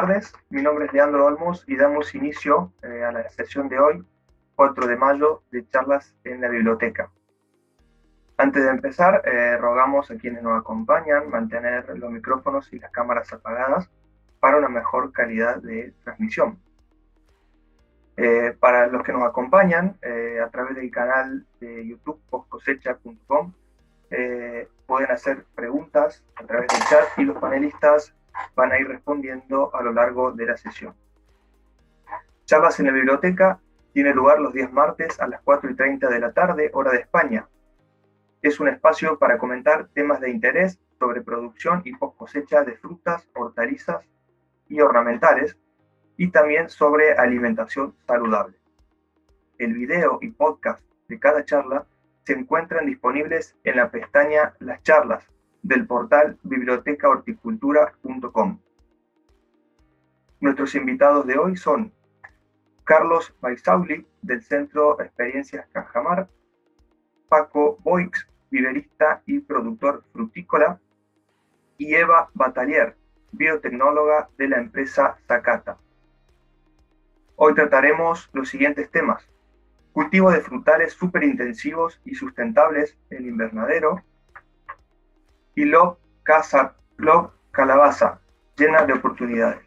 tardes, mi nombre es Leandro Olmos y damos inicio eh, a la sesión de hoy, 4 de mayo, de charlas en la biblioteca. Antes de empezar, eh, rogamos a quienes nos acompañan mantener los micrófonos y las cámaras apagadas para una mejor calidad de transmisión. Eh, para los que nos acompañan a través del canal de YouTube postcosecha.com, pueden hacer preguntas a través del chat y los panelistas van a ir respondiendo a lo largo de la sesión. Charlas en la biblioteca tiene lugar los días martes a las 4 y 30 de la tarde, hora de España. Es un espacio para comentar temas de interés sobre producción y post cosecha de frutas, hortalizas y ornamentales, y también sobre alimentación saludable. El video y podcast de cada charla se encuentran disponibles en la pestaña Las charlas del portal bibliotecahorticultura.com. Nuestros invitados de hoy son Carlos Baisauli, del Centro Experiencias Cajamar, Paco Boix, viverista y productor frutícola, y Eva Batalier, biotecnóloga de la empresa Zacata. Hoy trataremos los siguientes temas. Cultivo de frutales superintensivos y sustentables en invernadero, y Love Casa, Calabaza, llena de oportunidades.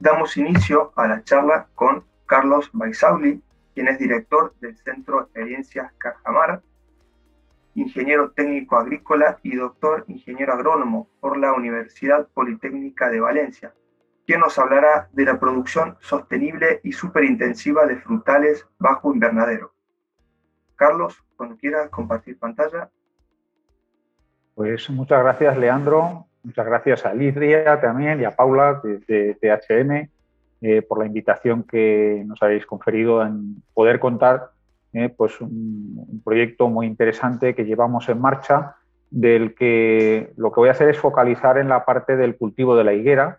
Damos inicio a la charla con Carlos Baisauli, quien es director del Centro de Experiencias Cajamar, ingeniero técnico agrícola y doctor ingeniero agrónomo por la Universidad Politécnica de Valencia, quien nos hablará de la producción sostenible y superintensiva de frutales bajo invernadero. Carlos, cuando quieras compartir pantalla. Pues muchas gracias, Leandro. Muchas gracias a Lidia también y a Paula de, THM eh, por la invitación que nos habéis conferido en poder contar eh, pues un, proyecto muy interesante que llevamos en marcha, del que lo que voy a hacer es focalizar en la parte del cultivo de la higuera.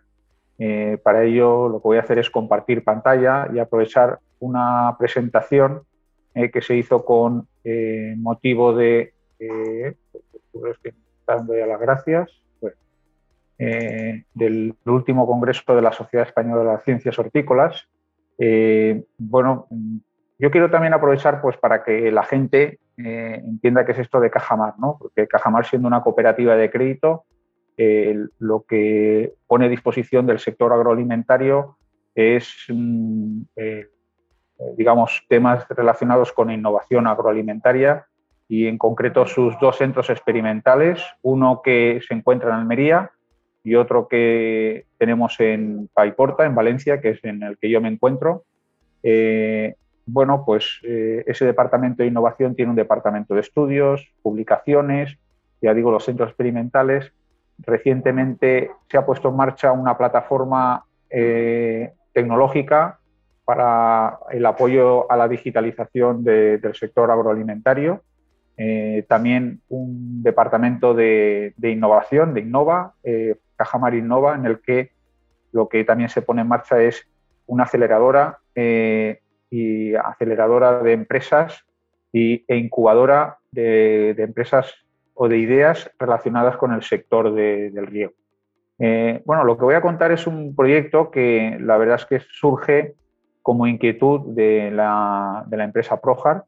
Eh, para ello lo que voy a hacer es compartir pantalla y aprovechar una presentación que se hizo con motivo de dando ya las gracias, pues, eh, del último Congreso de la Sociedad Española de las Ciencias Hortícolas. Eh, bueno, yo quiero también aprovechar pues, para que la gente eh, entienda qué es esto de Cajamar, ¿no? porque Cajamar siendo una cooperativa de crédito, lo que pone a disposición del sector agroalimentario es, mm, digamos, temas relacionados con innovación agroalimentaria y en concreto sus dos centros experimentales, uno que se encuentra en Almería y otro que tenemos en Paiporta, en Valencia, que es en el que yo me encuentro. Eh, bueno, pues eh, ese departamento de innovación tiene un departamento de estudios, publicaciones, ya digo, los centros experimentales. Recientemente se ha puesto en marcha una plataforma eh, tecnológica para el apoyo a la digitalización del sector agroalimentario eh, también un departamento de, innovación, de Innova, eh, Cajamar Innova, en el que lo que también se pone en marcha es una aceleradora eh, y aceleradora de empresas y, e incubadora de, empresas o de ideas relacionadas con el sector del riego. bueno, lo que voy a contar es un proyecto que la verdad es que surge como inquietud de la, de la empresa Projar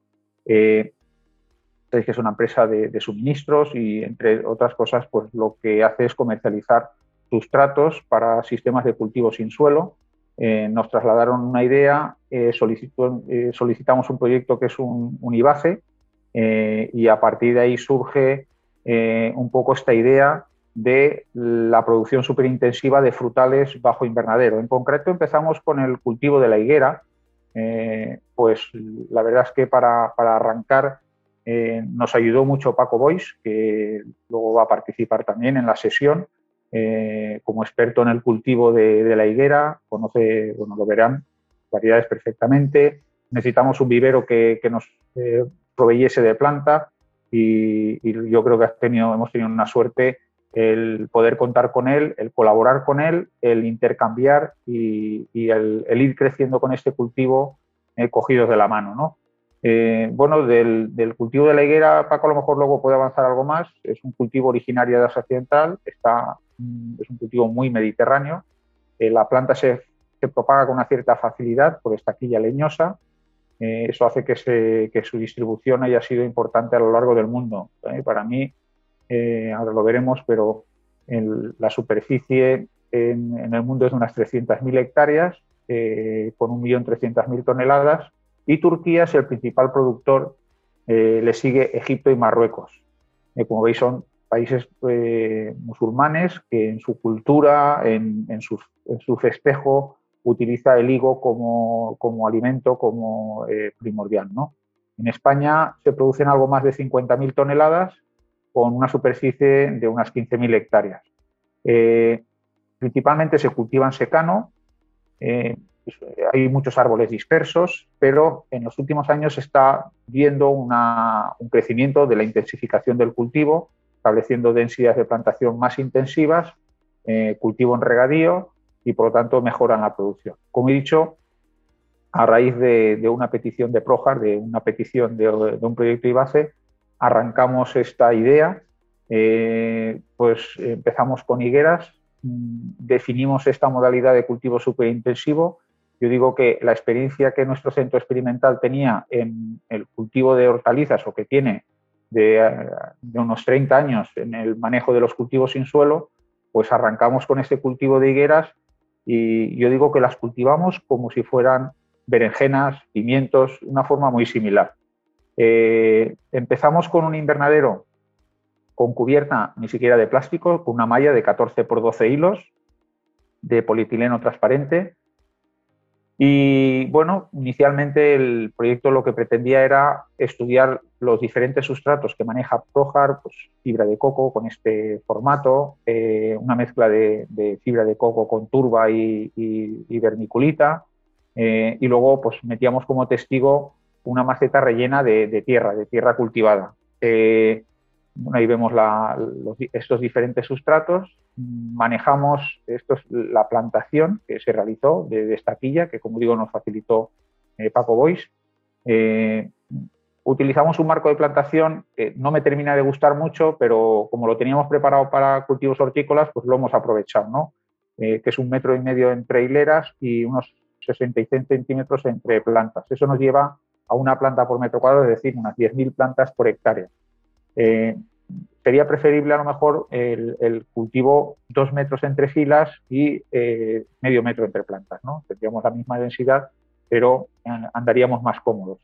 que es una empresa de, suministros y, entre otras cosas, pues lo que hace es comercializar sustratos para sistemas de cultivo sin suelo. Eh, nos trasladaron una idea, eh, eh, solicitamos un proyecto que es un, un IBACE y a partir de ahí surge un poco esta idea de la producción superintensiva de frutales bajo invernadero. En concreto empezamos con el cultivo de la higuera, pues la verdad es que para, para arrancar eh, nos ayudó mucho Paco Bois, que luego va a participar también en la sesión eh, como experto en el cultivo de, la higuera, conoce, bueno, lo verán, variedades perfectamente. Necesitamos un vivero que, nos eh, proveyese de planta y, yo creo que hemos tenido una suerte el poder contar con él, el colaborar con él, el intercambiar y, el, el, ir creciendo con este cultivo cogidos de la mano. ¿no? Eh, bueno, del, cultivo de la higuera, Paco a lo mejor luego puede avanzar algo más. Es un cultivo originario de Asia Occidental, está mm, es un cultivo muy mediterráneo. Eh, la planta se, propaga con una cierta facilidad por estaquilla leñosa. Eh, eso hace que, su distribución haya sido importante a lo largo del mundo. Para mí, ahora lo veremos, pero la superficie en, el mundo es de unas 300.000 hectáreas, con 1.300.000 toneladas, y Turquía es el principal productor, le sigue Egipto y Marruecos. como veis, son países eh, musulmanes que en su cultura, en, su, festejo, utiliza el higo como, alimento, como eh, primordial. En España se producen algo más de 50.000 toneladas con una superficie de unas 15.000 hectáreas. Eh, principalmente se cultivan secano, hay muchos árboles dispersos, pero en los últimos años se está viendo un crecimiento de la intensificación del cultivo estableciendo densidades de plantación más intensivas, eh, cultivo en regadío y por lo tanto mejoran la producción. Como he dicho, a raíz de, una petición de Projar, de una petición de, un proyecto IBACE, arrancamos esta idea, eh, pues empezamos con higueras, mm, definimos esta modalidad de cultivo superintensivo. Yo digo que la experiencia que nuestro centro experimental tenía en el cultivo de hortalizas o que tiene de, unos 30 años en el manejo de los cultivos sin suelo, pues arrancamos con este cultivo de higueras y yo digo que las cultivamos como si fueran berenjenas, pimientos, una forma muy similar. Eh, empezamos con un invernadero con cubierta ni siquiera de plástico, con una malla de 14 por 12 hilos de polietileno transparente y bueno, inicialmente el proyecto lo que pretendía era estudiar los diferentes sustratos que maneja Projar, pues fibra de coco con este formato, eh, una mezcla de, fibra de coco con turba y, vermiculita, eh, y luego pues metíamos como testigo una maceta rellena de, tierra, de tierra cultivada. Eh, ahí vemos estos diferentes sustratos. Manejamos esto la plantación que se realizó de, esta quilla, que como digo nos facilitó eh, Paco Bois. Eh, utilizamos un marco de plantación que no me termina de gustar mucho, pero como lo teníamos preparado para cultivos hortícolas, pues lo hemos aprovechado, ¿no? Eh, que es un metro y medio entre hileras y unos 66 centímetros entre plantas. Eso nos lleva a una planta por metro cuadrado, es decir, unas 10.000 plantas por hectárea. Eh, sería preferible a lo mejor el, cultivo dos metros entre filas y eh, medio metro entre plantas. ¿no? Tendríamos la misma densidad, pero andaríamos más cómodos.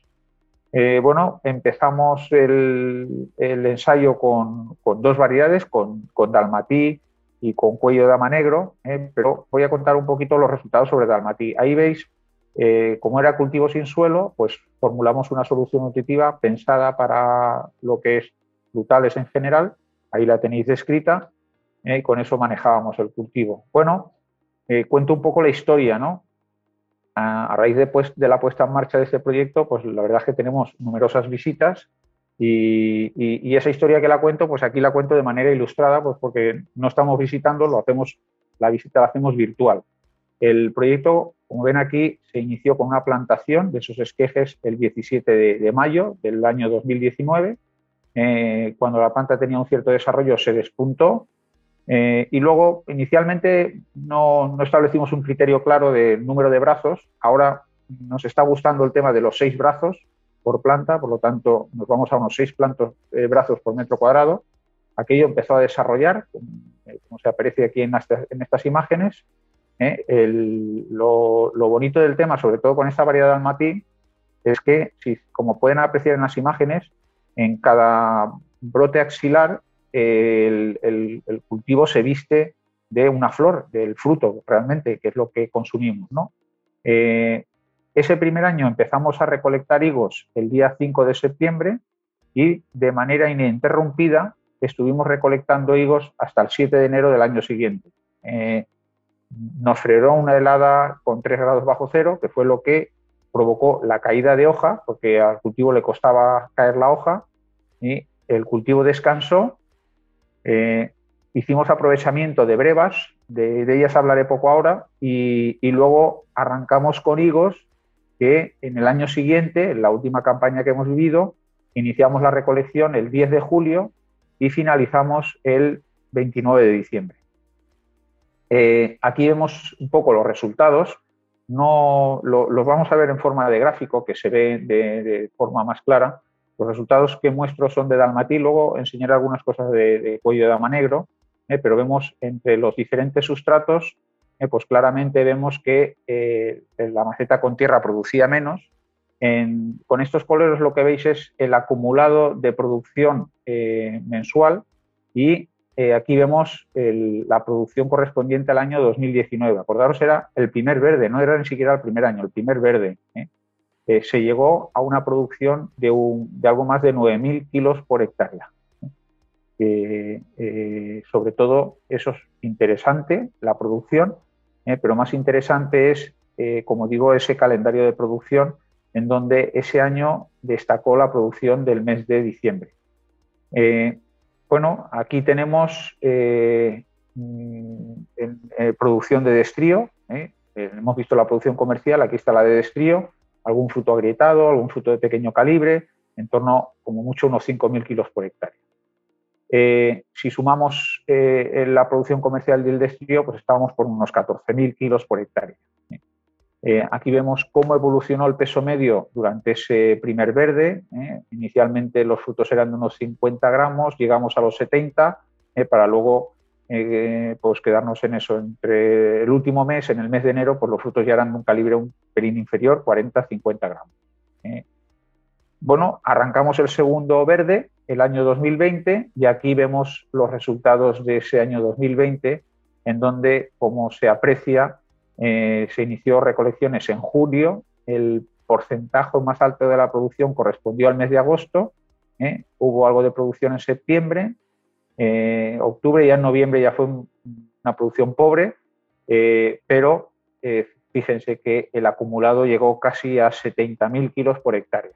Eh, bueno, empezamos el, ensayo con, dos variedades, con, dalmatí y con cuello de dama negro, pero voy a contar un poquito los resultados sobre dalmatí. Ahí veis, como era cultivo sin suelo, pues formulamos una solución nutritiva pensada para lo que es frutales en general, ahí la tenéis descrita, eh, y con eso manejábamos el cultivo. Bueno, eh, cuento un poco la historia, ¿no? A, raíz de, pues, de, la puesta en marcha de este proyecto, pues la verdad es que tenemos numerosas visitas y, esa historia que la cuento, pues aquí la cuento de manera ilustrada, pues porque no estamos visitando, lo hacemos, la visita la hacemos virtual. El proyecto, como ven aquí, se inició con una plantación de esos esquejes el 17 de, de mayo del año 2019 eh, cuando la planta tenía un cierto desarrollo se despuntó eh, y luego inicialmente no, establecimos un criterio claro de número de brazos, ahora nos está gustando el tema de los seis brazos por planta, por lo tanto nos vamos a unos seis plantos, eh, brazos por metro cuadrado. Aquello empezó a desarrollar, como se aparece aquí en, estas imágenes. lo, bonito del tema, sobre todo con esta variedad de almatí, es que, si, como pueden apreciar en las imágenes, en cada brote axilar el, cultivo se viste de una flor, del fruto realmente, que es lo que consumimos. Eh, ese primer año empezamos a recolectar higos el día 5 de septiembre y de manera ininterrumpida estuvimos recolectando higos hasta el 7 de enero del año siguiente. Eh, nos frenó una helada con 3 grados bajo cero, que fue lo que provocó la caída de hoja, porque al cultivo le costaba caer la hoja, y el cultivo descansó. Eh, hicimos aprovechamiento de brevas, de, ellas hablaré poco ahora, y, luego arrancamos con higos, que en el año siguiente, en la última campaña que hemos vivido, iniciamos la recolección el 10 de julio y finalizamos el 29 de diciembre. aquí vemos un poco los resultados. No los vamos a ver en forma de gráfico, que se ve de, forma más clara. Los resultados que muestro son de Dalmatí, luego enseñaré algunas cosas de, cuello de dama negro, pero vemos entre los diferentes sustratos, pues claramente vemos que la maceta con tierra producía menos, con estos colores lo que veis es el acumulado de producción eh, mensual y eh, aquí vemos la producción correspondiente al año 2019. Acordaros, era el primer verde, no era ni siquiera el primer año, el primer verde. ¿eh? se llegó a una producción de, algo más de 9.000 kilos por hectárea. sobre todo eso es interesante, la producción, pero más interesante es, como digo, ese calendario de producción en donde ese año destacó la producción del mes de diciembre. Eh, bueno, aquí tenemos eh, mm, eh, producción de destrío, hemos visto la producción comercial, aquí está la de destrío, algún fruto agrietado, algún fruto de pequeño calibre, en torno, como mucho, unos 5.000 kilos por hectárea. si sumamos la producción comercial del destrío, pues estábamos por unos 14.000 kilos por hectárea. Eh, aquí vemos cómo evolucionó el peso medio durante ese primer verde. ¿eh? Inicialmente los frutos eran de unos 50 gramos, llegamos a los 70, ¿eh? para luego pues quedarnos en eso. Entre el último mes, en el mes de enero, pues los frutos ya eran de un calibre un pelín inferior, 40-50 gramos. Bueno, arrancamos el segundo verde, el año 2020, y aquí vemos los resultados de ese año 2020, en donde, como se aprecia, eh, se inició recolecciones en julio, el porcentaje más alto de la producción correspondió al mes de agosto, ¿eh? hubo algo de producción en septiembre, eh, octubre y en noviembre ya fue una producción pobre, pero fíjense que el acumulado llegó casi a 70.000 kilos por hectárea.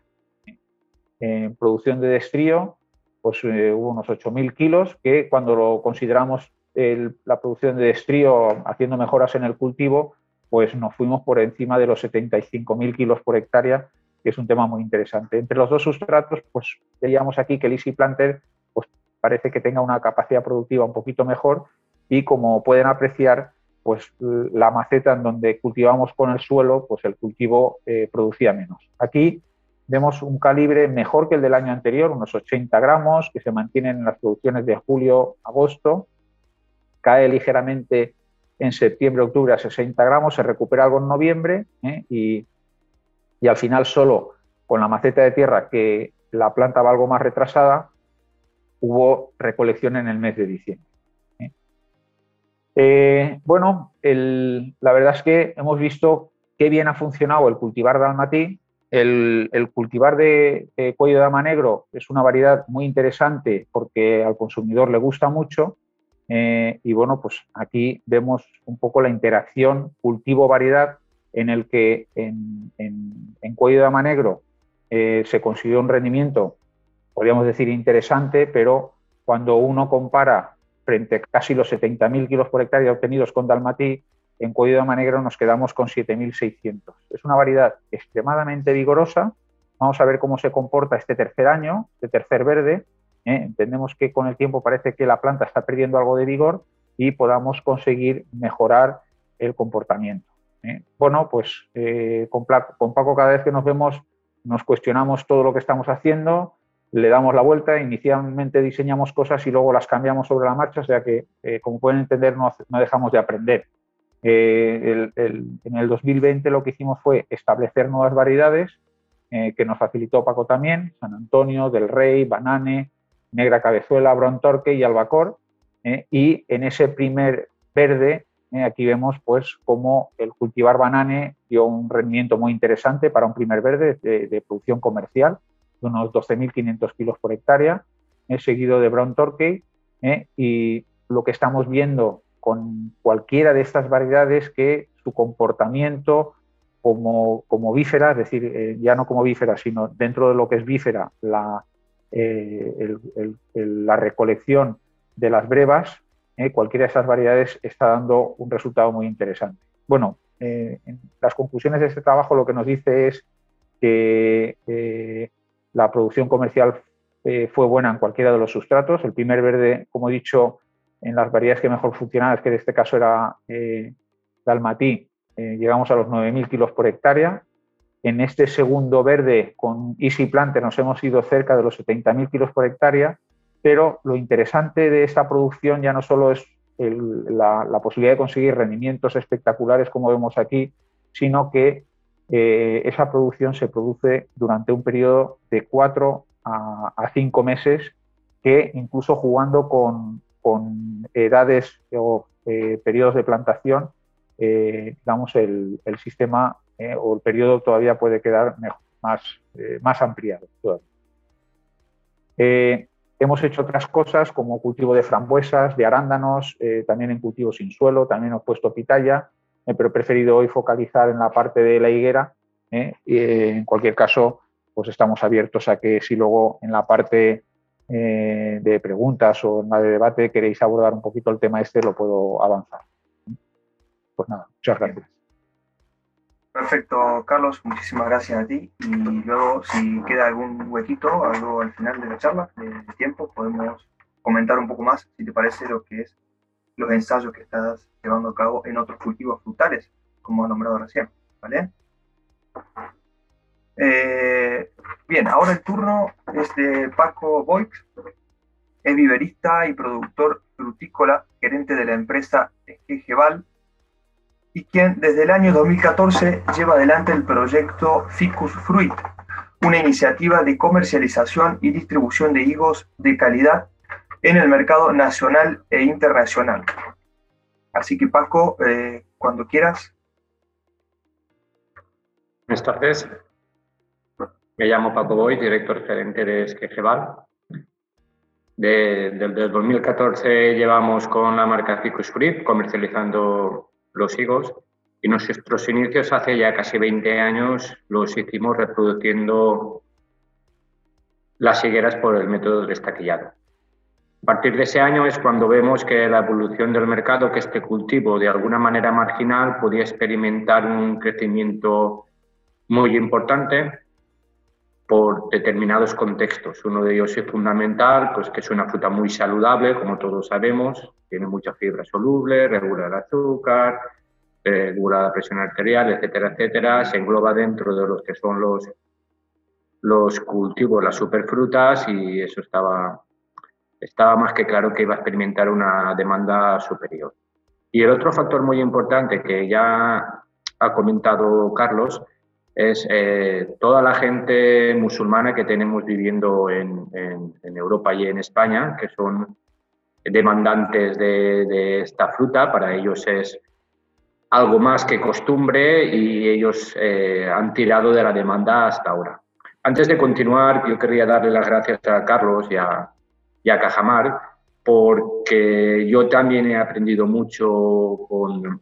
En producción de destrío, pues hubo unos 8.000 kilos, que cuando lo consideramos la producción de destrío haciendo mejoras en el cultivo, pues nos fuimos por encima de los 75.000 kilos por hectárea, que es un tema muy interesante. Entre los dos sustratos, pues veíamos aquí que el Easy Planter pues, parece que tenga una capacidad productiva un poquito mejor y como pueden apreciar, pues la maceta en donde cultivamos con el suelo, pues el cultivo eh, producía menos. Aquí vemos un calibre mejor que el del año anterior, unos 80 gramos, que se mantienen en las producciones de julio-agosto, cae ligeramente en septiembre, octubre a 60 gramos, se recupera algo en noviembre ¿eh? y, al final solo con la maceta de tierra que la planta va algo más retrasada, hubo recolección en el mes de diciembre. ¿eh? Eh, bueno, la verdad es que hemos visto qué bien ha funcionado el cultivar de almatí. El, el cultivar de cuello de dama negro es una variedad muy interesante porque al consumidor le gusta mucho eh, y bueno, pues aquí vemos un poco la interacción cultivo-variedad en el que en, cuello de dama negro eh, se consiguió un rendimiento, podríamos decir, interesante, pero cuando uno compara frente a casi los 70.000 kilos por hectárea obtenidos con Dalmatí, en cuello de dama negro nos quedamos con 7.600. Es una variedad extremadamente vigorosa. Vamos a ver cómo se comporta este tercer año, este tercer verde, ¿eh? Entendemos que con el tiempo parece que la planta está perdiendo algo de vigor y podamos conseguir mejorar el comportamiento. ¿eh? Bueno, pues eh, con, Paco cada vez que nos vemos nos cuestionamos todo lo que estamos haciendo, le damos la vuelta, inicialmente diseñamos cosas y luego las cambiamos sobre la marcha, o sea que, como pueden entender, no, dejamos de aprender. en el 2020 lo que hicimos fue establecer nuevas variedades que nos facilitó Paco también, San Antonio, Del Rey, Banane, negra cabezuela, bron torque y albacor. ¿eh? y en ese primer verde, ¿eh? aquí vemos pues cómo el cultivar banane dio un rendimiento muy interesante para un primer verde de, producción comercial, de unos 12.500 kilos por hectárea, ¿eh? seguido de brown torque. y lo que estamos viendo con cualquiera de estas variedades que su comportamiento como, como bífera, es decir, ya no como bífera, sino dentro de lo que es bífera, la, eh, la recolección de las brevas, eh, cualquiera de esas variedades está dando un resultado muy interesante. Bueno, eh, las conclusiones de este trabajo lo que nos dice es que la producción comercial fue buena en cualquiera de los sustratos. El primer verde, como he dicho, en las variedades que mejor funcionaban, que en este caso era Dalmatí, llegamos a los 9.000 kilos por hectárea. En este segundo verde con Easy Planter nos hemos ido cerca de los 70.000 kilos por hectárea, pero lo interesante de esta producción ya no solo es la, posibilidad de conseguir rendimientos espectaculares como vemos aquí, sino que eh, esa producción se produce durante un periodo de cuatro a, cinco meses que incluso jugando con, edades o eh, periodos de plantación, eh, digamos, el, sistema o el periodo todavía puede quedar más, más ampliado. Hemos hecho otras cosas como cultivo de frambuesas, de arándanos, eh, también en cultivo sin suelo, también hemos puesto pitaya, eh, pero he preferido hoy focalizar en la parte de la higuera. Eh, y, en cualquier caso, pues estamos abiertos a que si luego en la parte de preguntas o en la de debate queréis abordar un poquito el tema este, lo puedo avanzar. Pues nada, muchas gracias. Perfecto, Carlos, muchísimas gracias a ti. Y luego, si queda algún huequito, algo al final de la charla, de, tiempo, podemos comentar un poco más, si te parece, lo que es los ensayos que estás llevando a cabo en otros cultivos frutales, como ha nombrado recién. ¿Vale? Eh, bien, ahora el turno es de Paco Boix, es viverista y productor frutícola, gerente de la empresa Esquejeval y quien desde el año 2014 lleva adelante el proyecto Ficus Fruit, una iniciativa de comercialización y distribución de higos de calidad en el mercado nacional e internacional. Así que Paco, eh, cuando quieras. Buenas tardes. Me llamo Paco Boy, director gerente de Esquejeval. desde el 2014 llevamos con la marca Ficus Fruit comercializando los higos y nuestros inicios hace ya casi 20 años los hicimos reproduciendo las higueras por el método del estaquillado. A partir de ese año es cuando vemos que la evolución del mercado, que este cultivo de alguna manera marginal podía experimentar un crecimiento muy importante por determinados contextos. Uno de ellos es fundamental, pues que es una fruta muy saludable, como todos sabemos, tiene mucha fibra soluble, regula el azúcar, regula la presión arterial, etcétera, etcétera. Se engloba dentro de los que son los, los cultivos, las superfrutas, y eso estaba, estaba más que claro que iba a experimentar una demanda superior. Y el otro factor muy importante que ya ha comentado Carlos, es eh, toda la gente musulmana que tenemos viviendo en, Europa y en España, que son demandantes de, esta fruta. Para ellos es algo más que costumbre y ellos eh, han tirado de la demanda hasta ahora. Antes de continuar, yo querría darle las gracias a Carlos y a, y a Cajamar porque yo también he aprendido mucho con,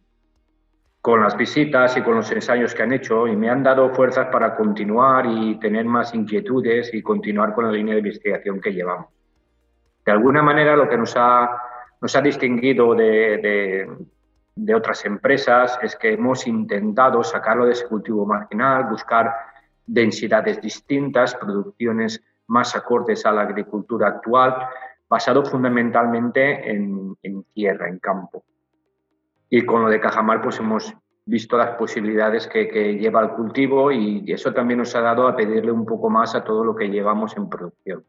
con las visitas y con los ensayos que han hecho y me han dado fuerzas para continuar y tener más inquietudes y continuar con la línea de investigación que llevamos. De alguna manera lo que nos ha, nos ha distinguido de, de, otras empresas es que hemos intentado sacarlo de ese cultivo marginal, buscar densidades distintas, producciones más acordes a la agricultura actual, basado fundamentalmente en, en tierra, en campo. Y con lo de Cajamar, pues hemos visto las posibilidades que, lleva el cultivo y eso también nos ha dado a pedirle un poco más a todo lo que llevamos en producción.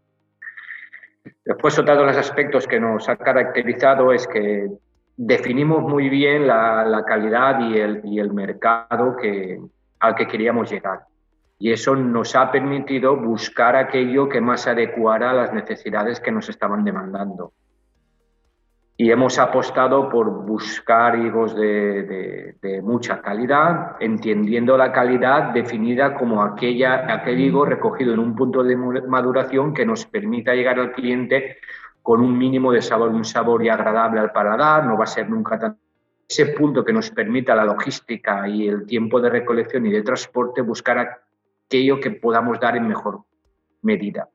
Después, otro de los aspectos que nos ha caracterizado es que definimos muy bien la, calidad y el, y el mercado al que queríamos llegar. Y eso nos ha permitido buscar aquello que más adecuara a las necesidades que nos estaban demandando y hemos apostado por buscar higos de, mucha calidad, entendiendo la calidad definida como aquella, aquel higo recogido en un punto de maduración que nos permita llegar al cliente con un mínimo de sabor, un sabor y agradable al paladar, no va a ser nunca tan... Ese punto que nos permita la logística y el tiempo de recolección y de transporte, buscar aquello que podamos dar en mejor medida.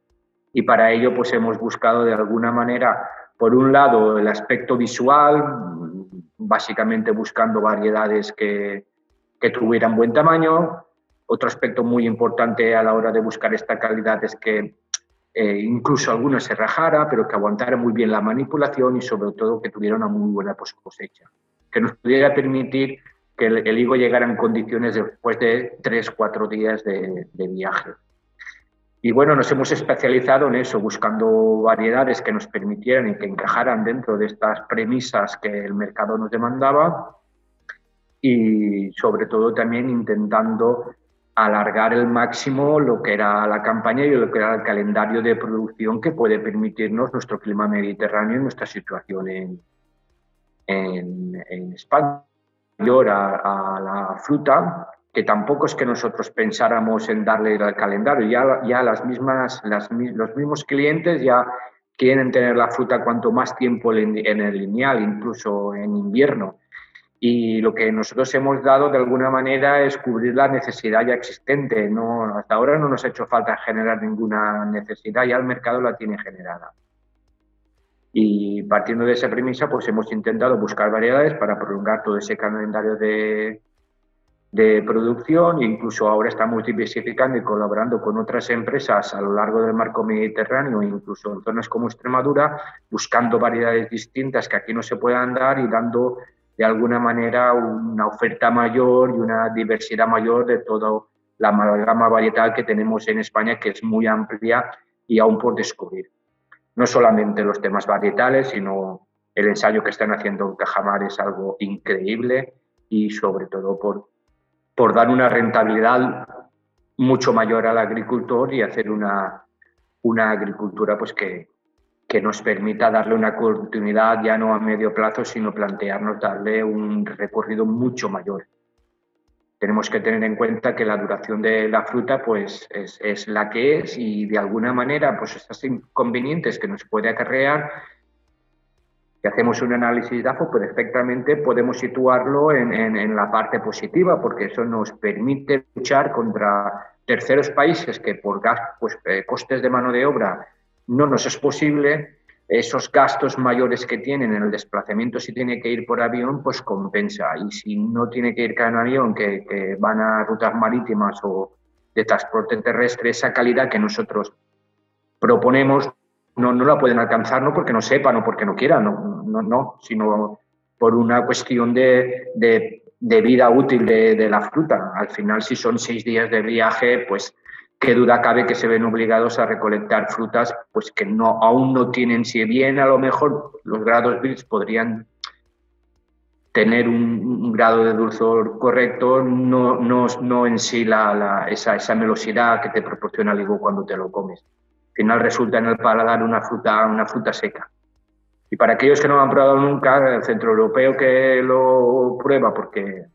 Y para ello pues hemos buscado de alguna manera por un lado, el aspecto visual, básicamente buscando variedades que, tuvieran buen tamaño. Otro aspecto muy importante a la hora de buscar esta calidad es que eh, incluso alguna se rajara, pero que aguantara muy bien la manipulación y sobre todo que tuviera una muy buena cosecha, que nos pudiera permitir que el, higo llegara en condiciones después de tres, cuatro días de, de viaje. Y bueno, nos hemos especializado en eso, buscando variedades que nos permitieran y que encajaran dentro de estas premisas que el mercado nos demandaba y sobre todo también intentando alargar el máximo lo que era la campaña y lo que era el calendario de producción que puede permitirnos nuestro clima mediterráneo y nuestra situación en, en, España. Mayor a, la fruta, que tampoco es que nosotros pensáramos en darle el calendario, ya, ya las mismas, las, los mismos clientes ya quieren tener la fruta cuanto más tiempo en el lineal, incluso en invierno y lo que nosotros hemos dado de alguna manera es cubrir la necesidad ya existente. No, hasta ahora no nos ha hecho falta generar ninguna necesidad, ya el mercado la tiene generada. Y partiendo de esa premisa, pues hemos intentado buscar variedades para prolongar todo ese calendario de, de producción e incluso ahora estamos diversificando y colaborando con otras empresas a lo largo del marco mediterráneo, incluso en zonas como Extremadura, buscando variedades distintas que aquí no se puedan dar y dando de alguna manera una oferta mayor y una diversidad mayor de toda la amalgama varietal que tenemos en España, que es muy amplia y aún por descubrir. No solamente los temas varietales, sino el ensayo que están haciendo en Cajamar es algo increíble y sobre todo por, por dar una rentabilidad mucho mayor al agricultor y hacer una, una agricultura pues que, que nos permita darle una continuidad ya no a medio plazo, sino plantearnos darle un recorrido mucho mayor. Tenemos que tener en cuenta que la duración de la fruta pues, es, es la que es y de alguna manera pues, estos inconvenientes que nos puede acarrear, si hacemos un análisis de AFO, perfectamente podemos situarlo en, en, en la parte positiva, porque eso nos permite luchar contra terceros países que por gas, pues, eh, costes de mano de obra no nos es posible, esos gastos mayores que tienen en el desplazamiento si tiene que ir por avión, pues compensa. Y si no tiene que ir con avión, que, van a rutas marítimas o de transporte terrestre, esa calidad que nosotros proponemos no, no la pueden alcanzar no porque no sepan o porque no quieran, no, no, no sino por una cuestión de, de, vida útil de, de, la fruta. Al final, si son seis días de viaje, pues qué duda cabe que se ven obligados a recolectar frutas pues que no, aún no tienen, si bien a lo mejor los grados BRICS podrían tener un, grado de dulzor correcto, no, no, no en sí la, esa, esa melosidad que te proporciona el higo cuando te lo comes. Al final resulta en el paladar una fruta, una fruta seca. Y para aquellos que no lo han probado nunca, el centro europeo que lo prueba porque el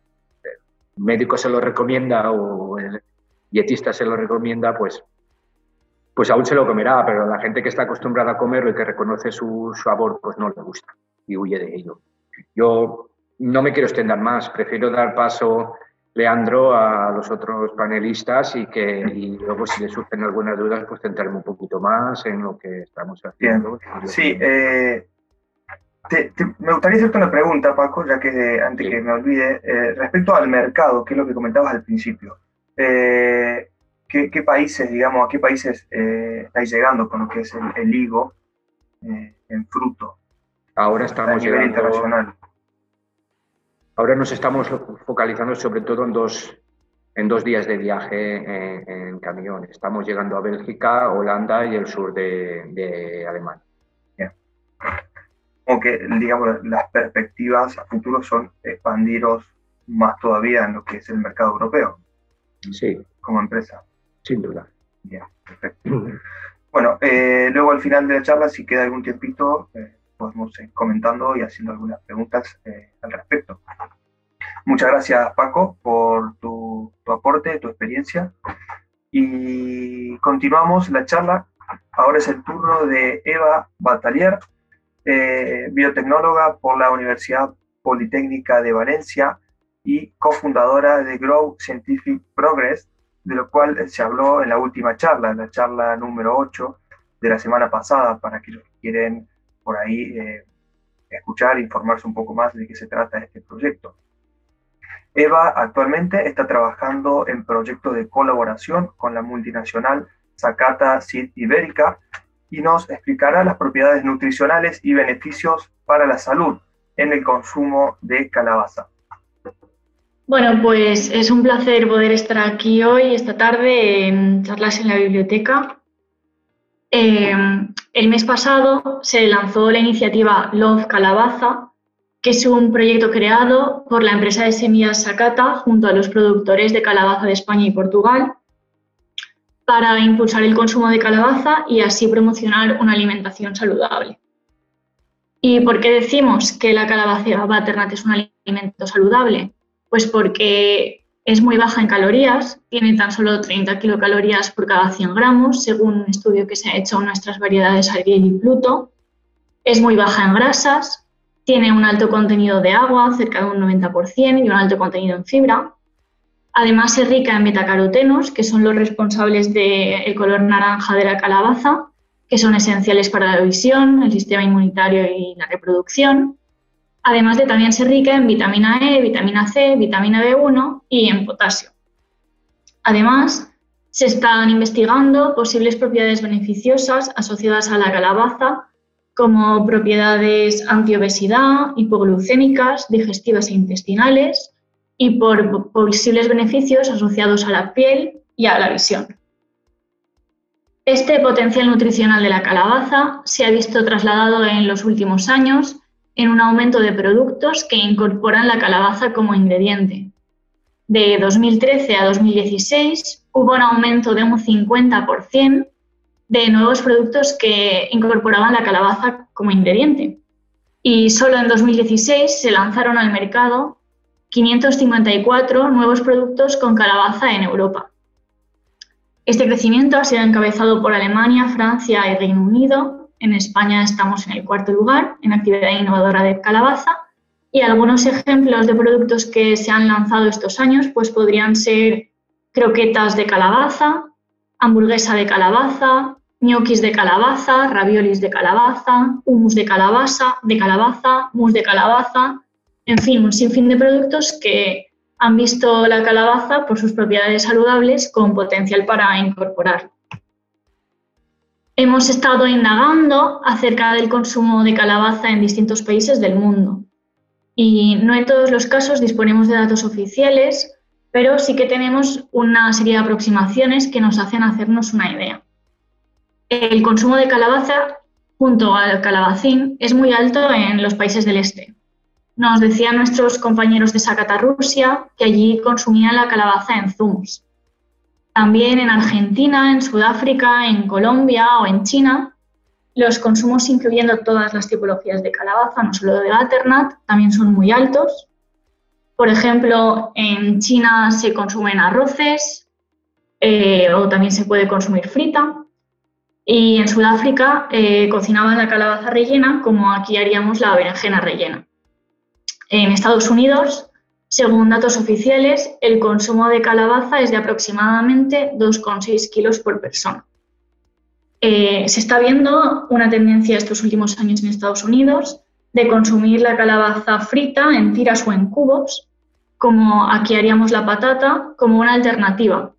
médico se lo recomienda o el, dietista se lo recomienda, pues, pues aún se lo comerá, pero la gente que está acostumbrada a comerlo y que reconoce su sabor, pues no le gusta y huye de ello. Yo no me quiero extender más, prefiero dar paso, Leandro, a los otros panelistas y que y luego si le surgen algunas dudas, pues centrarme un poquito más en lo que estamos haciendo. Sí, eh, me gustaría hacerte una pregunta, Paco, ya que antes que me olvide, eh, respecto al mercado, que es lo que comentabas al principio. Eh, ¿qué, países, digamos, a qué países eh, estáis llegando con lo que es el, higo eh, en fruto? Ahora estamos llegando. Internacional. Ahora nos estamos focalizando sobre todo en dos, en dos días de viaje en, camión. Estamos llegando a Bélgica, Holanda y el sur de, Alemania. Aunque, digamos, las perspectivas a futuro son expandiros más todavía en lo que es el mercado europeo. Sí. Como empresa. Sin duda. Ya, perfecto. Bueno, eh, luego al final de la charla, si queda algún tiempito, eh, podemos ir comentando y haciendo algunas preguntas eh, al respecto. Muchas gracias, Paco, por tu, tu, aporte, tu experiencia. Y continuamos la charla. Ahora es el turno de Eva Batalier, biotecnóloga por la Universidad Politécnica de Valencia, y cofundadora de Grow Scientific Progress, de lo cual se habló en la última charla, en la charla número 8 de la semana pasada, para aquellos que quieren por ahí eh, escuchar, informarse un poco más de qué se trata este proyecto. Eva actualmente está trabajando en proyectos de colaboración con la multinacional Zacata Seed Ibérica y nos explicará las propiedades nutricionales y beneficios para la salud en el consumo de calabaza. Bueno, pues es un placer poder estar aquí hoy, esta tarde, en charlas en la biblioteca. Eh, el mes pasado se lanzó la iniciativa Love Calabaza, que es un proyecto creado por la empresa de semillas Sakata junto a los productores de calabaza de España y Portugal para impulsar el consumo de calabaza y así promocionar una alimentación saludable. ¿Y por qué decimos que la calabaza butternut es un alimento saludable? Pues porque es muy baja en calorías, tiene tan solo 30 kilocalorías por cada 100 gramos, según un estudio que se ha hecho en nuestras variedades Ariel y Pluto. Es muy baja en grasas, tiene un alto contenido de agua, cerca de un 90%, y un alto contenido en fibra. Además, es rica en betacarotenos, que son los responsables del color naranja de la calabaza, que son esenciales para la visión, el sistema inmunitario y la reproducción además de también ser rica en vitamina E, vitamina C, vitamina B1 y en potasio. Además, se están investigando posibles propiedades beneficiosas asociadas a la calabaza, como propiedades antiobesidad, hipoglucémicas, digestivas e intestinales, y por posibles beneficios asociados a la piel y a la visión. Este potencial nutricional de la calabaza se ha visto trasladado en los últimos años en un aumento de productos que incorporan la calabaza como ingrediente. De 2013 a 2016 hubo un aumento de un 50% de nuevos productos que incorporaban la calabaza como ingrediente. Y solo en 2016 se lanzaron al mercado 554 nuevos productos con calabaza en Europa. Este crecimiento ha sido encabezado por Alemania, Francia y Reino Unido, en España estamos en el cuarto lugar en actividad innovadora de calabaza y algunos ejemplos de productos que se han lanzado estos años pues podrían ser croquetas de calabaza, hamburguesa de calabaza, ñoquis de calabaza, raviolis de calabaza, humus de calabaza, de calabaza, de calabaza, en fin, un sinfín de productos que han visto la calabaza por sus propiedades saludables con potencial para incorporar. Hemos estado indagando acerca del consumo de calabaza en distintos países del mundo y no en todos los casos disponemos de datos oficiales, pero sí que tenemos una serie de aproximaciones que nos hacen hacernos una idea. El consumo de calabaza junto al calabacín es muy alto en los países del este. Nos decían nuestros compañeros de Sakata, Rusia, que allí consumían la calabaza en zumos. También en Argentina, en Sudáfrica, en Colombia o en China, los consumos, incluyendo todas las tipologías de calabaza, no solo de butternut, también son muy altos. Por ejemplo, en China se consumen arroces eh, o también se puede consumir frita. Y en Sudáfrica eh, cocinaban la calabaza rellena como aquí haríamos la berenjena rellena. En Estados Unidos según datos oficiales, el consumo de calabaza es de aproximadamente 2,6 kilos por persona. Eh, se está viendo una tendencia estos últimos años en Estados Unidos de consumir la calabaza frita en tiras o en cubos, como aquí haríamos la patata, como una alternativa,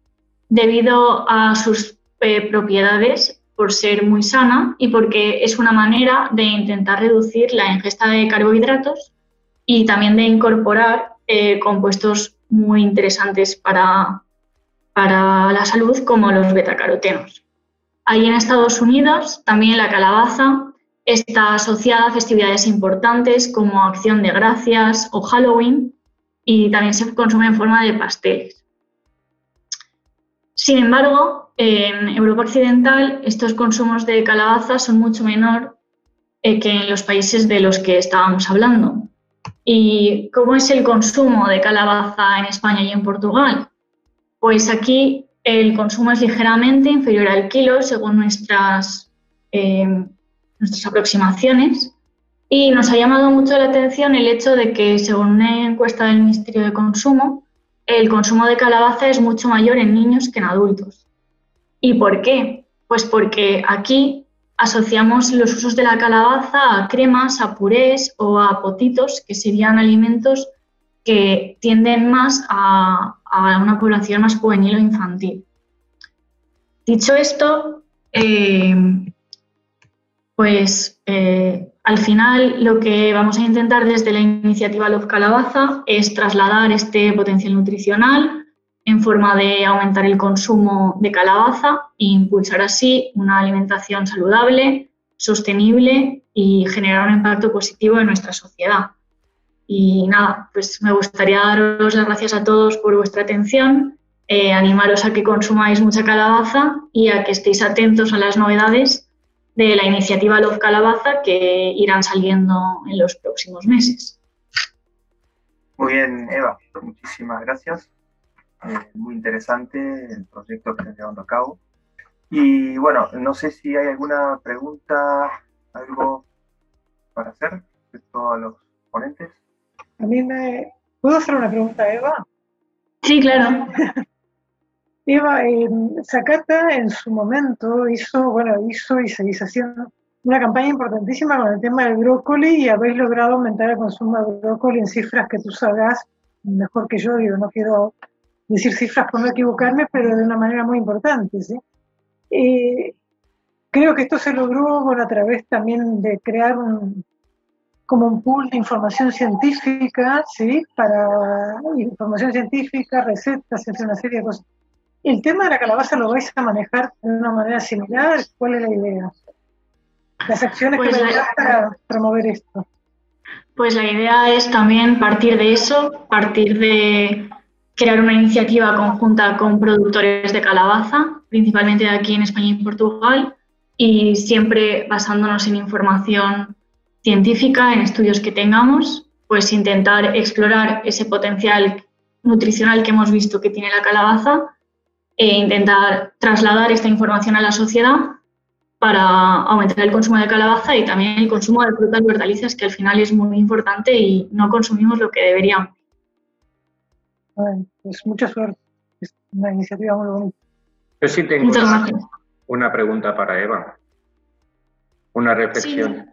debido a sus eh, propiedades por ser muy sana y porque es una manera de intentar reducir la ingesta de carbohidratos y también de incorporar eh, compuestos muy interesantes para, para la salud, como los betacarotenos. Ahí en Estados Unidos también la calabaza está asociada a festividades importantes como Acción de Gracias o Halloween y también se consume en forma de pasteles. Sin embargo, en Europa Occidental estos consumos de calabaza son mucho menor eh, que en los países de los que estábamos hablando. ¿Y cómo es el consumo de calabaza en España y en Portugal? Pues aquí el consumo es ligeramente inferior al kilo según nuestras, eh, nuestras aproximaciones y nos ha llamado mucho la atención el hecho de que según una encuesta del Ministerio de Consumo, el consumo de calabaza es mucho mayor en niños que en adultos. ¿Y por qué? Pues porque aquí asociamos los usos de la calabaza a cremas, a purés o a potitos, que serían alimentos que tienden más a, una población más juvenil o infantil. Dicho esto, eh, Pues eh, al final lo que vamos a intentar desde la iniciativa Love Calabaza es trasladar este potencial nutricional en forma de aumentar el consumo de calabaza e impulsar así una alimentación saludable, sostenible y generar un impacto positivo en nuestra sociedad. Y nada, pues me gustaría daros las gracias a todos por vuestra atención, eh, animaros a que consumáis mucha calabaza y a que estéis atentos a las novedades de la iniciativa Love Calabaza que irán saliendo en los próximos meses. Muy bien, Eva, muchísimas gracias. Eh, muy interesante el proyecto que están llevando a cabo. Y bueno, no sé si hay alguna pregunta, algo para hacer respecto a los ponentes. A mí me... ¿Puedo hacer una pregunta, Eva? Sí, claro. Eva, eh, Zacata en su momento hizo, bueno, hizo y seguís haciendo una campaña importantísima con el tema del brócoli y habéis logrado aumentar el consumo de brócoli en cifras que tú sabrás mejor que yo, yo no quiero decir cifras por no equivocarme, pero de una manera muy importante, ¿sí? Eh, creo que esto se logró, bueno, a través también de crear un, como un pool de información científica, ¿sí? Para información científica, recetas, entre una serie de cosas. ¿El tema de la calabaza lo vais a manejar de una manera similar? ¿Cuál es la idea? Las acciones que pues a para promover esto. Pues la idea es también partir de eso, partir de crear una iniciativa conjunta con productores de calabaza, principalmente aquí en España y Portugal, y siempre basándonos en información científica, en estudios que tengamos, pues intentar explorar ese potencial nutricional que hemos visto que tiene la calabaza e intentar trasladar esta información a la sociedad para aumentar el consumo de calabaza y también el consumo de frutas y hortalizas, que al final es muy importante y no consumimos lo que deberíamos. Bueno, pues mucha suerte. Es una iniciativa muy bonita. Yo sí tengo una, pregunta para Eva. Una reflexión.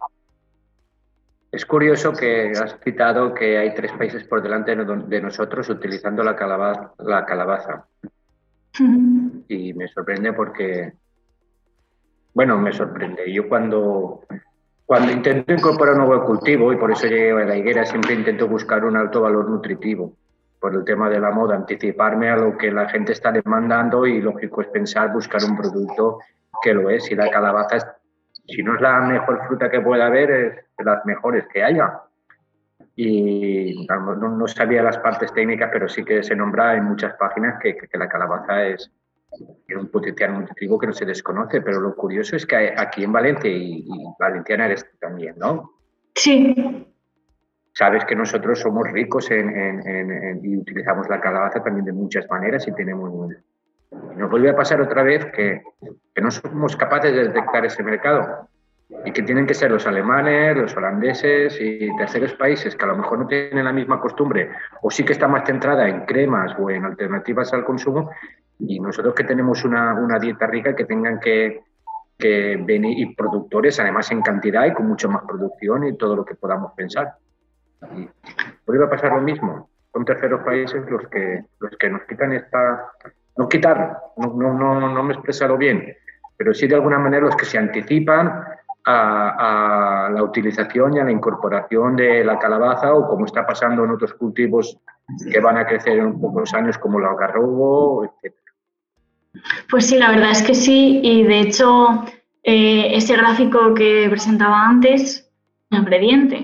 Es curioso que has citado que hay tres países por delante de nosotros utilizando la calabaza. La calabaza. Y me sorprende porque, bueno, me sorprende. Yo cuando, cuando intento incorporar un nuevo cultivo, y por eso llegué a la higuera, siempre intento buscar un alto valor nutritivo por el tema de la moda, anticiparme a lo que la gente está demandando y lógico es pensar, buscar un producto que lo es. Y la calabaza, si no es la mejor fruta que pueda haber, es de las mejores que haya y no, sabía las partes técnicas, pero sí que se nombra en muchas páginas que, la calabaza es un potencial nutritivo que no se desconoce, pero lo curioso es que aquí en Valencia y, Valenciana eres también, ¿no? Sí. Sabes que nosotros somos ricos en, y utilizamos la calabaza también de muchas maneras y tenemos... Nos vuelve a pasar otra vez que, no somos capaces de detectar ese mercado y que tienen que ser los alemanes, los holandeses y terceros países que a lo mejor no tienen la misma costumbre o sí que está más centrada en cremas o en alternativas al consumo y nosotros que tenemos una, una dieta rica que tengan que, que venir y productores además en cantidad y con mucho más producción y todo lo que podamos pensar. Y a pasar lo mismo. Son terceros países los que, los que nos quitan esta... No quitar, no, no, no, no me he expresado bien, pero sí de alguna manera los que se anticipan a, la utilización y a la incorporación de la calabaza o como está pasando en otros cultivos que van a crecer en pocos años como el algarrobo, etc. Pues sí, la verdad es que sí y de hecho eh, ese gráfico que presentaba antes, un ingrediente.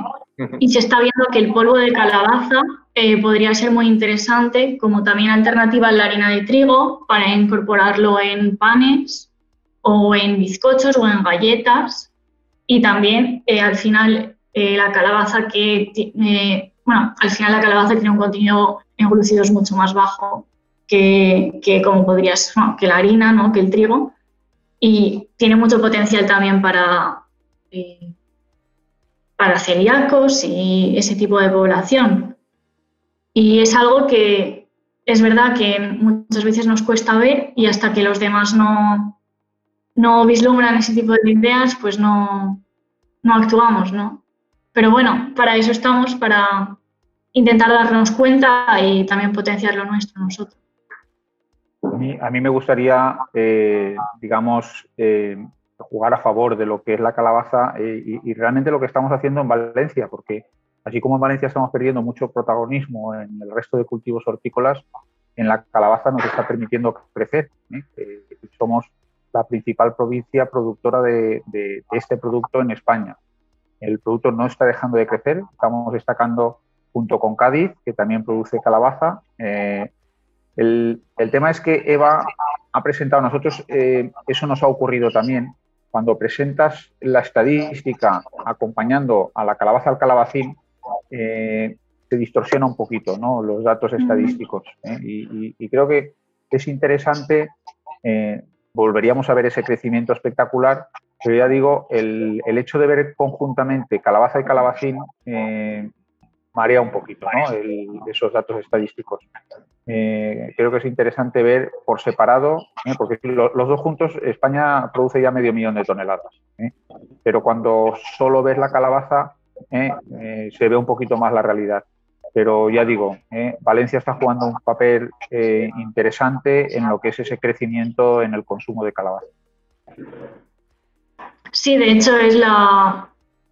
Y se está viendo que el polvo de calabaza eh, podría ser muy interesante como también alternativa a la harina de trigo para incorporarlo en panes o en bizcochos o en galletas y también eh, al final eh, la calabaza que bueno, al final la calabaza tiene un contenido en glúcidos mucho más bajo que, que como podrías, que la harina, ¿no? que el trigo, y tiene mucho potencial también para, para celíacos y ese tipo de población. Y es algo que es verdad que muchas veces nos cuesta ver y hasta que los demás no, no vislumbran ese tipo de ideas, pues no, no actuamos, ¿no? Pero bueno, para eso estamos, para intentar darnos cuenta y también potenciar lo nuestro nosotros. A mí, me gustaría, eh, digamos, eh, jugar a favor de lo que es la calabaza y, y, realmente lo que estamos haciendo en Valencia, porque así como en Valencia estamos perdiendo mucho protagonismo en el resto de cultivos hortícolas, en la calabaza nos está permitiendo crecer. somos la principal provincia productora de, este producto en España. El producto no está dejando de crecer, estamos destacando junto con Cádiz, que también produce calabaza. Eh, el, tema es que Eva ha presentado, nosotros eh, eso nos ha ocurrido también, cuando presentas la estadística acompañando a la calabaza al calabacín, eh, se distorsiona un poquito ¿no? los datos estadísticos. Y, creo que es interesante volveríamos a ver ese crecimiento espectacular, pero ya digo, el, hecho de ver conjuntamente calabaza y calabacín eh, marea un poquito ¿no? esos datos estadísticos. Eh, creo que es interesante ver por separado, ¿eh? porque los dos juntos, España produce ya medio millón de toneladas, pero cuando solo ves la calabaza, se ve un poquito más la realidad pero ya digo, eh, Valencia está jugando un papel eh, interesante en lo que es ese crecimiento en el consumo de calabaza. Sí, de hecho es la,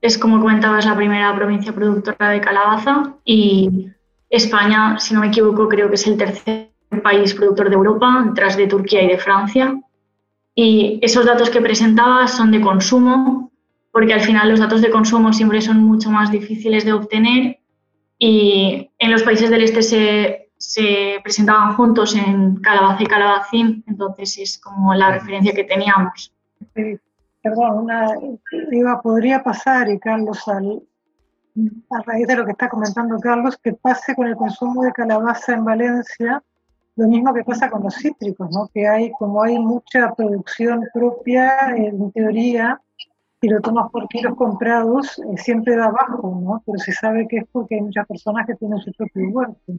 es como comentabas, la primera provincia productora de calabaza y España, si no me equivoco, creo que es el tercer país productor de Europa, tras de Turquía y de Francia. Y esos datos que presentaba son de consumo, porque al final los datos de consumo siempre son mucho más difíciles de obtener y en los países del este se, se presentaban juntos en Calabaza y Calabacín, entonces es como la referencia que teníamos. Perdón, una, iba, podría pasar, y Carlos, al, a raíz de lo que está comentando Carlos, que pase con el consumo de calabaza en Valencia lo mismo que pasa con los cítricos, ¿no? que hay, como hay mucha producción propia, en teoría, si lo tomas por kilos comprados, eh, siempre da bajo, ¿no? Pero se sabe que es porque hay muchas personas que tienen su propio huerto.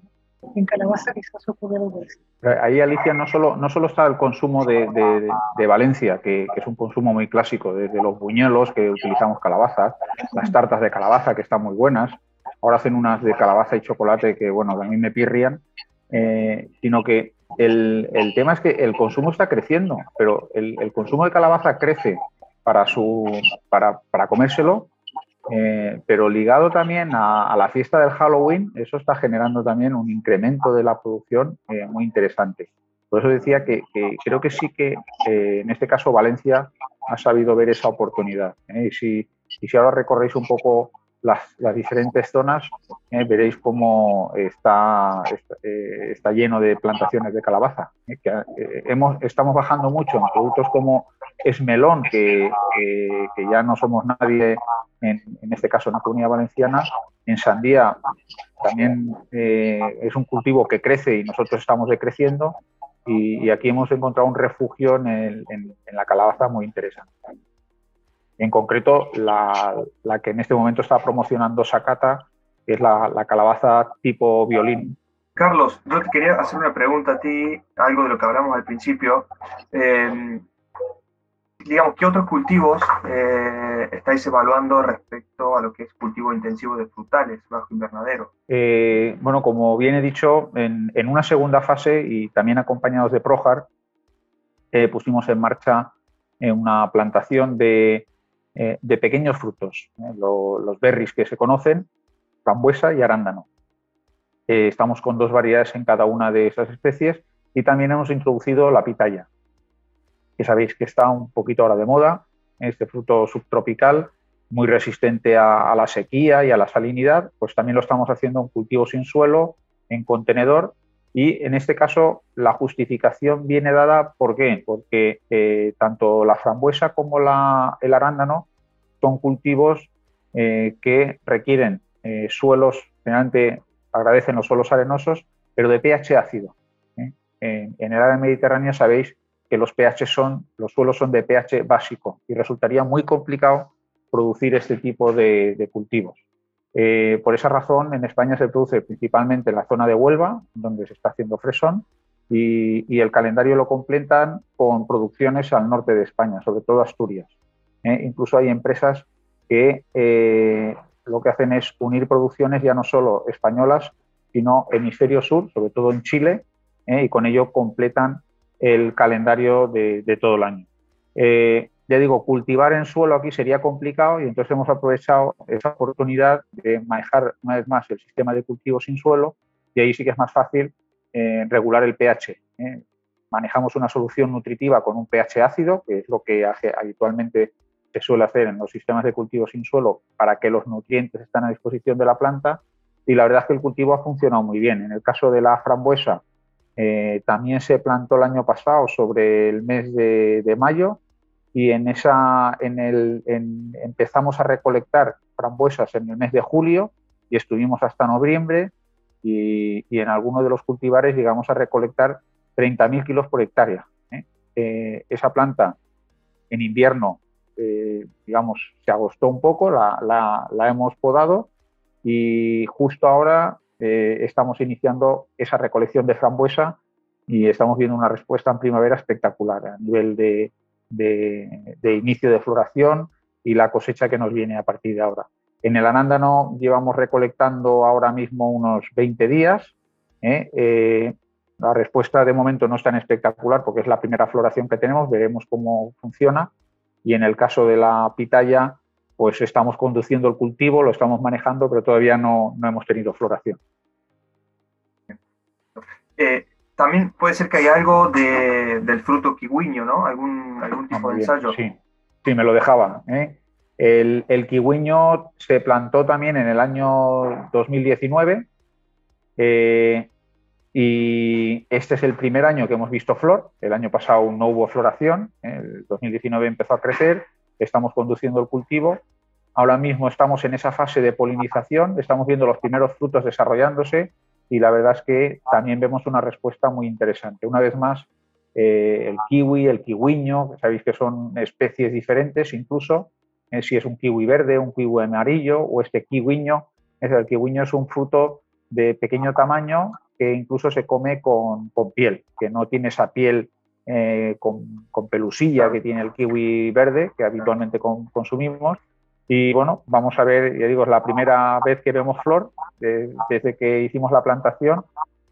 En calabaza quizás ocurre algo así. Ahí, Alicia, no solo, no solo está el consumo de, Valencia, que, que, es un consumo muy clásico, desde los buñuelos, que utilizamos calabazas, las tartas de calabaza, que están muy buenas, ahora hacen unas de calabaza y chocolate que, bueno, a mí me pirrian, eh, sino que el, el, tema es que el consumo está creciendo, pero el, el consumo de calabaza crece para, su, para, para comérselo, eh, pero ligado también a, la fiesta del Halloween, eso está generando también un incremento de la producción eh, muy interesante. Por eso decía que, creo que sí que eh, en este caso Valencia ha sabido ver esa oportunidad. Y si, y, si, ahora recorréis un poco las, las diferentes zonas, veréis cómo está, está, lleno de plantaciones de calabaza. Que, hemos, estamos bajando mucho en productos como es melón, que, ya no somos nadie, en, este caso en la comunidad valenciana. En sandía también eh, es un cultivo que crece y nosotros estamos decreciendo. Y, aquí hemos encontrado un refugio en, la calabaza muy interesante. En concreto, la, que en este momento está promocionando Sakata, que es la, calabaza tipo violín, Carlos, yo te quería hacer una pregunta a ti, algo de lo que hablamos al principio. Eh, digamos, ¿qué otros cultivos eh, estáis evaluando respecto a lo que es cultivo intensivo de frutales bajo invernadero? Eh, bueno, como bien he dicho, en, una segunda fase y también acompañados de Projar, eh, pusimos en marcha una plantación de, pequeños frutos, los berries que se conocen, frambuesa y arándano. estamos con dos variedades en cada una de esas especies y también hemos introducido la pitaya, que sabéis que está un poquito ahora de moda, este fruto subtropical, muy resistente a, la sequía y a la salinidad, pues también lo estamos haciendo en cultivo sin suelo, en contenedor, y en este caso la justificación viene dada, ¿por qué? Porque eh, tanto la frambuesa como el arándano son cultivos eh, que requieren eh, suelos, generalmente agradecen los suelos arenosos, pero de pH ácido. En, en el área mediterránea sabéis que los pH son, los suelos son de pH básico y resultaría muy complicado producir este tipo de, cultivos. Eh, por esa razón, en España se produce principalmente en la zona de Huelva, donde se está haciendo fresón, y, el calendario lo completan con producciones al norte de España, sobre todo Asturias. Eh, incluso hay empresas que eh, lo que hacen es unir producciones ya no solo españolas, sino hemisferio sur, sobre todo en Chile, y con ello completan el calendario de, todo el año. Ya digo, cultivar en suelo aquí sería complicado y entonces hemos aprovechado esa oportunidad de manejar una vez más el sistema de cultivo sin suelo y ahí sí que es más fácil eh, regular el pH. ¿eh? Manejamos una solución nutritiva con un pH ácido, que es lo que habitualmente se suele hacer en los sistemas de cultivo sin suelo para que los nutrientes estén a disposición de la planta y la verdad es que el cultivo ha funcionado muy bien. En el caso de la frambuesa, eh, también se plantó el año pasado sobre el mes de mayo y en esa, en el, empezamos a recolectar frambuesas en el mes de julio y estuvimos hasta noviembre y, en algunos de los cultivares llegamos a recolectar 30.000 kilos por hectárea. ¿eh? Eh, esa planta en invierno, eh, digamos, se agostó un poco, la, la, hemos podado y justo ahora estamos iniciando esa recolección de frambuesa y estamos viendo una respuesta en primavera espectacular a nivel de, de, inicio de floración y la cosecha que nos viene a partir de ahora. En el anándano llevamos recolectando ahora mismo unos 20 días. ¿eh? Eh, la respuesta de momento no es tan espectacular porque es la primera floración que tenemos, veremos cómo funciona. Y en el caso de la pitaya, pues estamos conduciendo el cultivo, lo estamos manejando, pero todavía no, no hemos tenido floración. Eh, también puede ser que haya algo del fruto kiwiño, ¿no? Algún, algún tipo de ensayo. Sí. sí, me lo dejaba. ¿eh? El, el, kiwiño se plantó también en el año 2019 eh, y este es el primer año que hemos visto flor. El año pasado no hubo floración, el 2019 empezó a crecer, estamos conduciendo el cultivo. Ahora mismo estamos en esa fase de polinización, estamos viendo los primeros frutos desarrollándose y la verdad es que también vemos una respuesta muy interesante. Una vez más, eh, el kiwi, el kiwiño, sabéis que son especies diferentes incluso, eh, si es un kiwi verde, un kiwi amarillo o este kiwiño, es el kiwiño es un fruto de pequeño tamaño que incluso se come con, piel, que no tiene esa piel eh, con, pelusilla que tiene el kiwi verde, que habitualmente consumimos, y bueno, vamos a ver, ya digo, es la primera vez que vemos flor desde que hicimos la plantación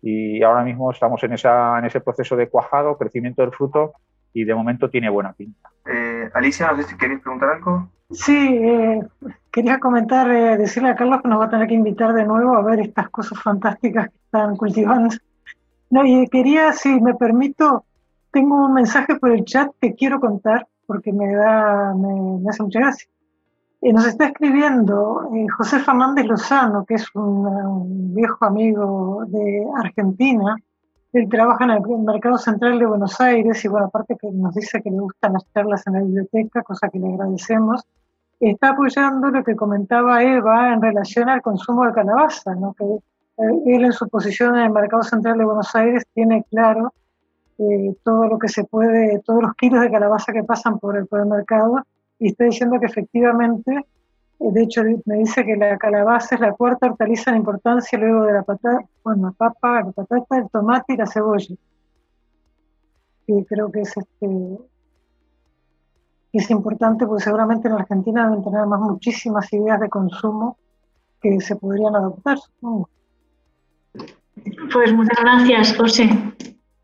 y ahora mismo estamos en, esa, en ese proceso de cuajado, crecimiento del fruto y de momento tiene buena pinta. Eh, Alicia, no sé si queréis preguntar algo. Sí, eh, quería comentar, eh, decirle a Carlos que nos va a tener que invitar de nuevo a ver estas cosas fantásticas que están cultivando. No, y quería, si me permito, tengo un mensaje por el chat que quiero contar porque me da, me, me hace mucha gracia. Eh, nos está escribiendo eh, José Fernández Lozano, que es un, viejo amigo de Argentina. Él trabaja en el Mercado Central de Buenos Aires y, bueno, aparte que nos dice que le gustan las charlas en la biblioteca, cosa que le agradecemos, está apoyando lo que comentaba Eva en relación al consumo de calabaza, ¿no? que eh, él en su posición en el Mercado Central de Buenos Aires tiene claro todo lo que se puede, todos los kilos de calabaza que pasan por el, por el mercado y está diciendo que efectivamente, eh, de hecho me dice que la calabaza es la cuarta hortaliza en importancia luego de la patata, bueno, la papa, la patata, el tomate y la cebolla. Y creo que es este es importante porque seguramente en Argentina deben tener más muchísimas ideas de consumo que se podrían adoptar, Pues muchas gracias, José.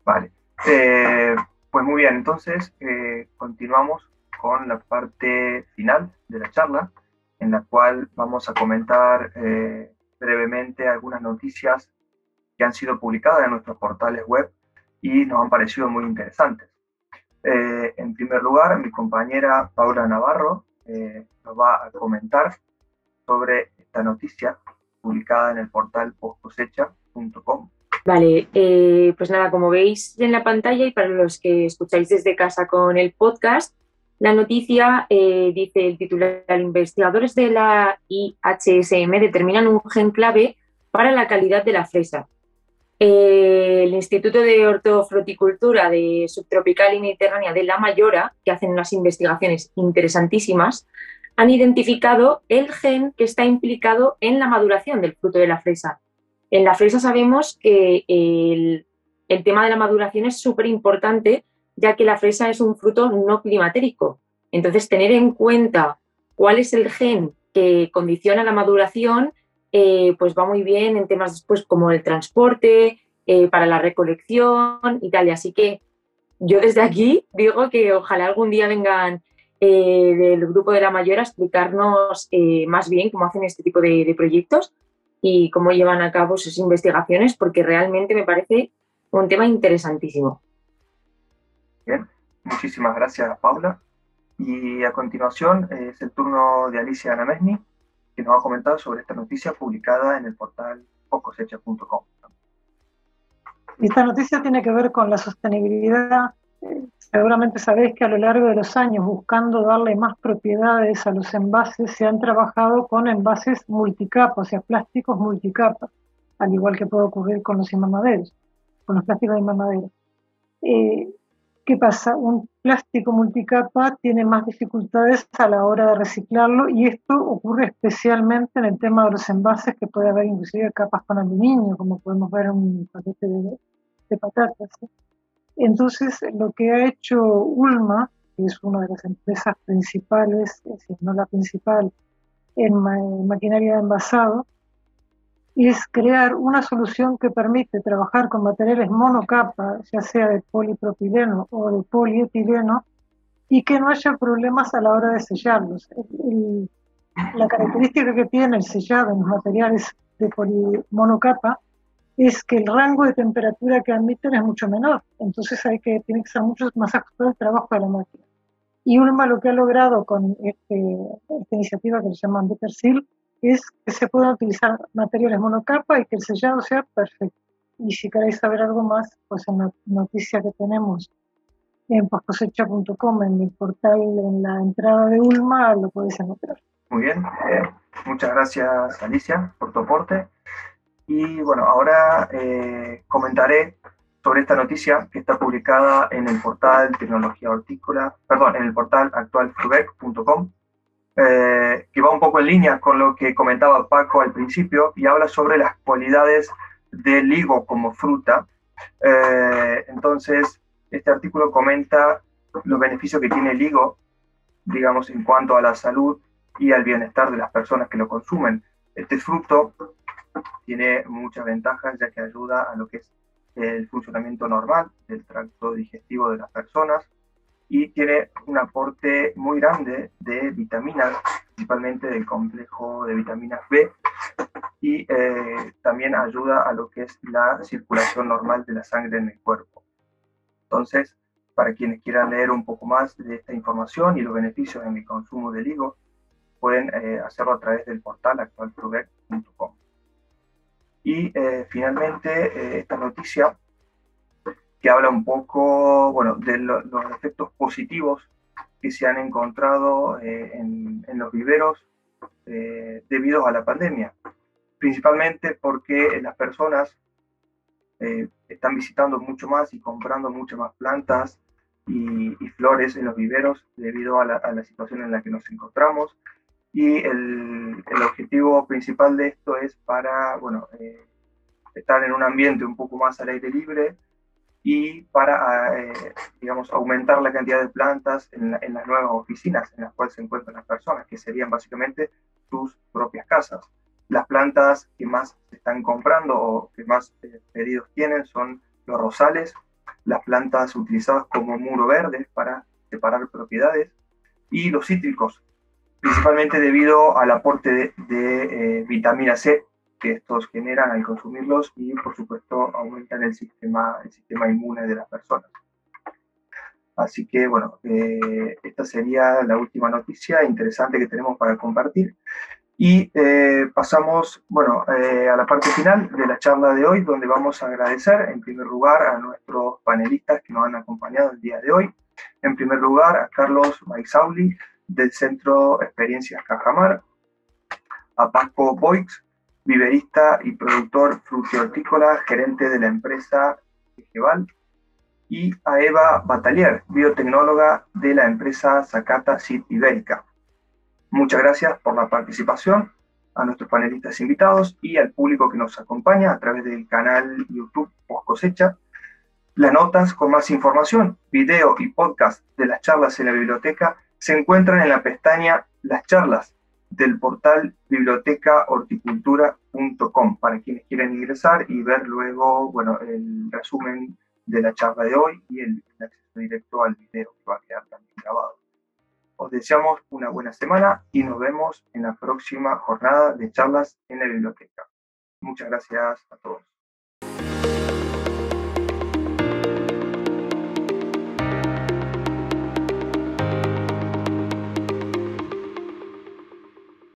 Vale. Eh, pues muy bien, entonces eh, continuamos con la parte final de la charla, en la cual vamos a comentar eh, brevemente algunas noticias que han sido publicadas en nuestros portales web y nos han parecido muy interesantes. Eh, en primer lugar, mi compañera Paula Navarro eh, nos va a comentar sobre esta noticia publicada en el portal postcosecha.com. Vale, pues nada, como veis en la pantalla y para los que escucháis desde casa con el podcast, la noticia eh, dice el titular, investigadores de la IHSM determinan un gen clave para la calidad de la fresa. Eh, el Instituto de Hortofruticultura de Subtropical y Mediterránea de La Mayora, que hacen unas investigaciones interesantísimas, han identificado el gen que está implicado en la maduración del fruto de la fresa. En la fresa sabemos que el, el tema de la maduración es súper importante ya que la fresa es un fruto no climatérico. Entonces, tener en cuenta cuál es el gen que condiciona la maduración, eh, pues va muy bien en temas después como el transporte, eh, para la recolección y tal. así que yo desde aquí digo que ojalá algún día vengan eh, del grupo de la mayor a explicarnos más bien cómo hacen este tipo de, proyectos y cómo llevan a cabo sus investigaciones, porque realmente me parece un tema interesantísimo. Bien, muchísimas gracias, Paula. Y a continuación es el turno de Alicia Anamesni, que nos va a comentar sobre esta noticia publicada en el portal cosecha.com. Esta noticia tiene que ver con la sostenibilidad Seguramente sabéis que a lo largo de los años, buscando darle más propiedades a los envases, se han trabajado con envases multicapa, o sea, plásticos multicapa, al igual que puede ocurrir con los inmamaderos, con los plásticos de inmamaderos. Eh, ¿Qué pasa? Un plástico multicapa tiene más dificultades a la hora de reciclarlo y esto ocurre especialmente en el tema de los envases, que puede haber inclusive capas con aluminio, como podemos ver en un paquete de, patatas. Entonces, lo que ha hecho Ulma, que es una de las empresas principales, si no la principal, en, maquinaria de envasado, es crear una solución que permite trabajar con materiales monocapa, ya sea de polipropileno o de polietileno, y que no haya problemas a la hora de sellarlos. la característica que tiene el sellado en los materiales de polimonocapa es que el rango de temperatura que admiten es mucho menor. Entonces hay que, tiene que ser mucho más ajustado el trabajo de la máquina. Y Ulma lo que ha logrado con este, esta iniciativa que se llama Better Seal es que se puedan utilizar materiales monocapa y que el sellado sea perfecto. Y si queréis saber algo más, pues en la noticia que tenemos en postcosecha.com, en mi portal, en la entrada de Ulma, lo podéis encontrar. Muy bien, eh, muchas gracias Alicia por tu aporte. Y bueno, ahora eh, comentaré sobre esta noticia que está publicada en el portal Tecnología Hortícola, perdón, en el portal actualfrubec.com, eh, que va un poco en línea con lo que comentaba Paco al principio y habla sobre las cualidades del higo como fruta. Eh, entonces, este artículo comenta los beneficios que tiene el higo, digamos, en cuanto a la salud y al bienestar de las personas que lo consumen. Este fruto tiene muchas ventajas ya que ayuda a lo que es el funcionamiento normal del tracto digestivo de las personas y tiene un aporte muy grande de vitaminas, principalmente del complejo de vitaminas B, y eh, también ayuda a lo que es la circulación normal de la sangre en el cuerpo. Entonces, para quienes quieran leer un poco más de esta información y los beneficios en el consumo del higo, pueden eh, hacerlo a través del portal actualproduct.com. Y eh, finalmente, esta noticia que habla un poco bueno, de los efectos positivos que se han encontrado eh, en, en, los viveros debido a la pandemia, principalmente porque las personas están visitando mucho más y comprando muchas más plantas y, y, flores en los viveros debido a la, a la situación en la que nos encontramos. Y el, el, objetivo principal de esto es para, bueno, eh, estar en un ambiente un poco más al aire libre y para, eh, digamos, aumentar la cantidad de plantas en, las nuevas oficinas en las cuales se encuentran las personas, que serían básicamente sus propias casas. Las plantas que más se están comprando o que más eh, pedidos tienen son los rosales, las plantas utilizadas como muro verde para separar propiedades y los cítricos, principalmente debido al aporte de, eh, vitamina C que estos generan al consumirlos y por supuesto aumentan el sistema, el sistema inmune de las personas. Así que bueno, eh, esta sería la última noticia interesante que tenemos para compartir. Y eh, pasamos, bueno, a la parte final de la charla de hoy, donde vamos a agradecer en primer lugar a nuestros panelistas que nos han acompañado el día de hoy. En primer lugar, a Carlos Maisauli, del Centro Experiencias Cajamar, a Paco Boix, viverista y productor frutihortícola, gerente de la empresa Egeval, y a Eva Batalier, biotecnóloga de la empresa Zacata Seed Ibérica. Muchas gracias por la participación, a nuestros panelistas invitados y al público que nos acompaña a través del canal YouTube Post Cosecha. Las notas con más información, video y podcast de las charlas en la biblioteca se encuentran en la pestaña Las charlas del portal bibliotecahorticultura.com para quienes quieren ingresar y ver luego bueno, el resumen de la charla de hoy y el, acceso directo al video que va a quedar también grabado. Os deseamos una buena semana y nos vemos en la próxima jornada de charlas en la biblioteca. Muchas gracias a todos.